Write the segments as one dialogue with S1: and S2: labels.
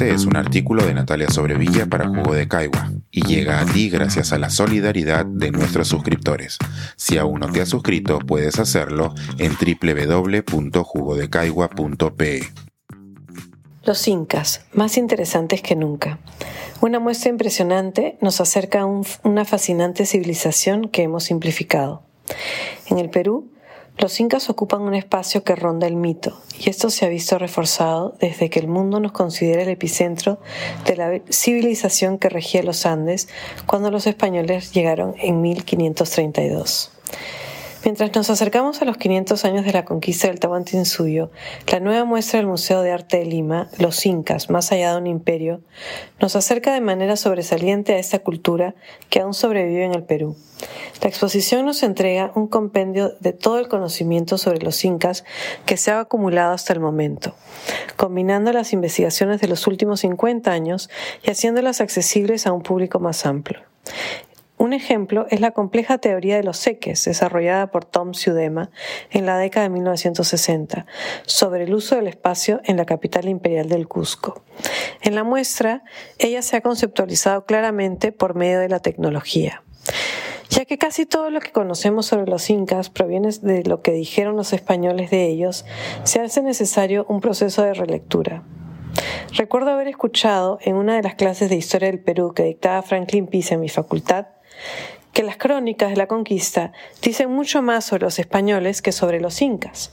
S1: siguiente es un artículo de Natalia Sobrevilla para Jugo de Caigua y llega a ti gracias a la solidaridad de nuestros suscriptores. Si aún no te has suscrito, puedes hacerlo en www.jugodecaigua.pe.
S2: Los incas, más interesantes que nunca. Una muestra impresionante nos acerca a una fascinante civilización que hemos simplificado. En el Perú, los incas ocupan un espacio que ronda el mito, y esto se ha visto reforzado desde que el mundo nos considera el epicentro de la civilización que regía los Andes cuando los españoles llegaron en 1532. Mientras nos acercamos a los 500 años de la conquista del Tahuantinsuyo, la nueva muestra del Museo de Arte de Lima, Los Incas, más allá de un imperio, nos acerca de manera sobresaliente a esta cultura que aún sobrevive en el Perú. La exposición nos entrega un compendio de todo el conocimiento sobre los incas que se ha acumulado hasta el momento, combinando las investigaciones de los últimos 50 años y haciéndolas accesibles a un público más amplio. Un ejemplo es la compleja teoría de los seques, desarrollada por Tom Siudema en la década de 1960, sobre el uso del espacio en la capital imperial del Cusco. En la muestra, ella se ha conceptualizado claramente por medio de la tecnología. Ya que casi todo lo que conocemos sobre los incas proviene de lo que dijeron los españoles de ellos, se hace necesario un proceso de relectura. Recuerdo haber escuchado en una de las clases de historia del Perú que dictaba Franklin Pisa en mi facultad que las crónicas de la conquista dicen mucho más sobre los españoles que sobre los incas.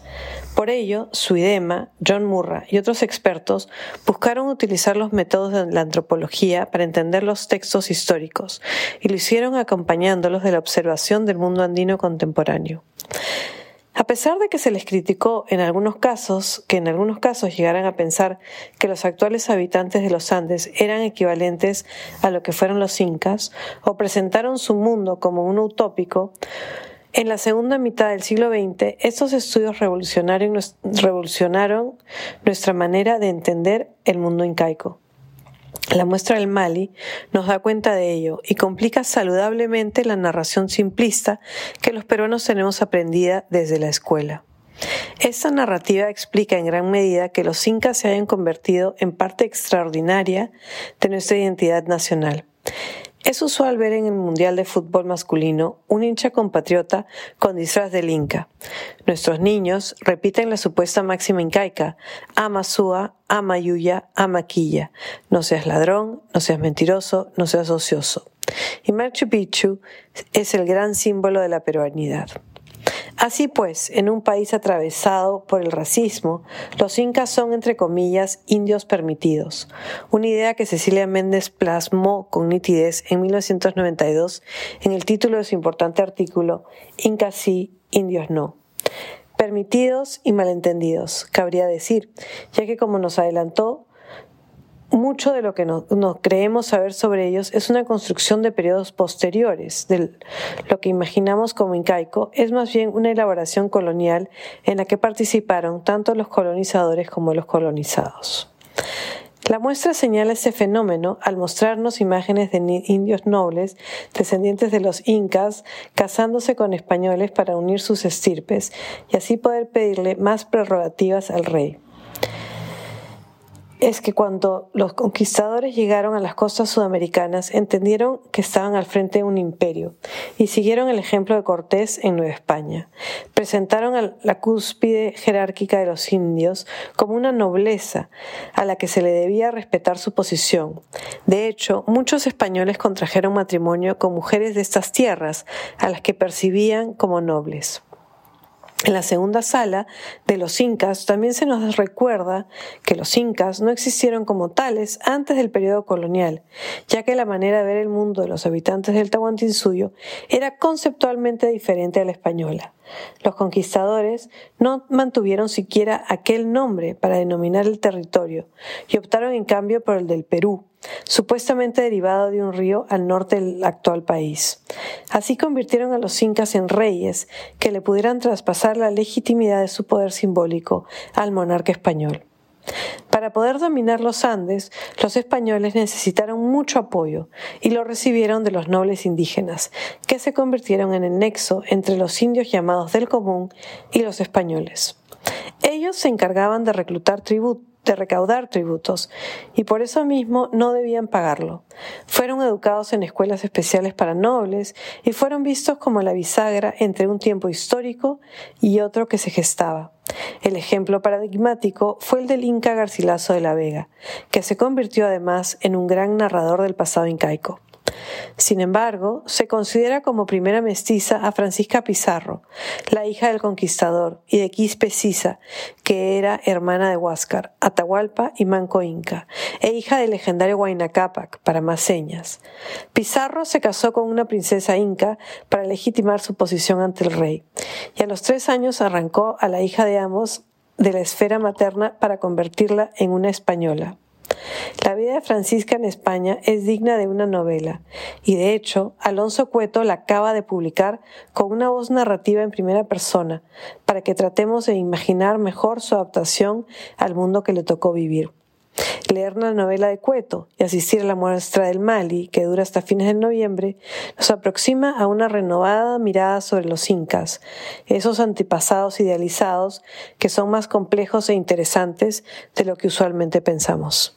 S2: Por ello, Suidema, John Murra y otros expertos buscaron utilizar los métodos de la antropología para entender los textos históricos y lo hicieron acompañándolos de la observación del mundo andino contemporáneo. A pesar de que se les criticó en algunos casos, que en algunos casos llegaran a pensar que los actuales habitantes de los Andes eran equivalentes a lo que fueron los incas, o presentaron su mundo como un utópico, en la segunda mitad del siglo XX, estos estudios revolucionaron nuestra manera de entender el mundo incaico. La muestra del Mali nos da cuenta de ello y complica saludablemente la narración simplista que los peruanos tenemos aprendida desde la escuela. Esta narrativa explica en gran medida que los incas se hayan convertido en parte extraordinaria de nuestra identidad nacional. Es usual ver en el Mundial de Fútbol masculino un hincha compatriota con disfraz del Inca. Nuestros niños repiten la supuesta máxima incaica, ama Sua, ama Yuya, ama Quilla. No seas ladrón, no seas mentiroso, no seas ocioso. Y Machu Picchu es el gran símbolo de la peruanidad. Así pues, en un país atravesado por el racismo, los incas son, entre comillas, indios permitidos, una idea que Cecilia Méndez plasmó con nitidez en 1992 en el título de su importante artículo Incas sí, indios no. Permitidos y malentendidos, cabría decir, ya que como nos adelantó mucho de lo que nos, creemos saber sobre ellos es una construcción de periodos posteriores. Lo que imaginamos como incaico es más bien una elaboración colonial en la que participaron tanto los colonizadores como los colonizados. La muestra señala ese fenómeno al mostrarnos imágenes de indios nobles, descendientes de los incas, casándose con españoles para unir sus estirpes y así poder pedirle más prerrogativas al rey es que cuando los conquistadores llegaron a las costas sudamericanas entendieron que estaban al frente de un imperio y siguieron el ejemplo de Cortés en Nueva España. Presentaron a la cúspide jerárquica de los indios como una nobleza a la que se le debía respetar su posición. De hecho, muchos españoles contrajeron matrimonio con mujeres de estas tierras a las que percibían como nobles. En la segunda sala de los incas también se nos recuerda que los incas no existieron como tales antes del periodo colonial, ya que la manera de ver el mundo de los habitantes del Tahuantinsuyo era conceptualmente diferente a la española. Los conquistadores no mantuvieron siquiera aquel nombre para denominar el territorio y optaron en cambio por el del Perú, supuestamente derivado de un río al norte del actual país. Así convirtieron a los incas en reyes que le pudieran traspasar la legitimidad de su poder simbólico al monarca español. Para poder dominar los Andes, los españoles necesitaron mucho apoyo y lo recibieron de los nobles indígenas, que se convirtieron en el nexo entre los indios llamados del común y los españoles. Ellos se encargaban de reclutar recaudar tributos y por eso mismo no debían pagarlo. Fueron educados en escuelas especiales para nobles y fueron vistos como la bisagra entre un tiempo histórico y otro que se gestaba. El ejemplo paradigmático fue el del Inca Garcilaso de la Vega, que se convirtió además en un gran narrador del pasado incaico. Sin embargo, se considera como primera mestiza a Francisca Pizarro, la hija del conquistador, y de Quispe Sisa, que era hermana de Huáscar, Atahualpa y Manco Inca, e hija del legendario Huayna Cápac, para más señas. Pizarro se casó con una princesa inca para legitimar su posición ante el rey, y a los tres años arrancó a la hija de ambos de la esfera materna para convertirla en una española. La vida de Francisca en España es digna de una novela, y de hecho, Alonso Cueto la acaba de publicar con una voz narrativa en primera persona, para que tratemos de imaginar mejor su adaptación al mundo que le tocó vivir. Leer la novela de Cueto y asistir a la muestra del Mali, que dura hasta fines de noviembre, nos aproxima a una renovada mirada sobre los incas, esos antepasados idealizados que son más complejos e interesantes de lo que usualmente pensamos.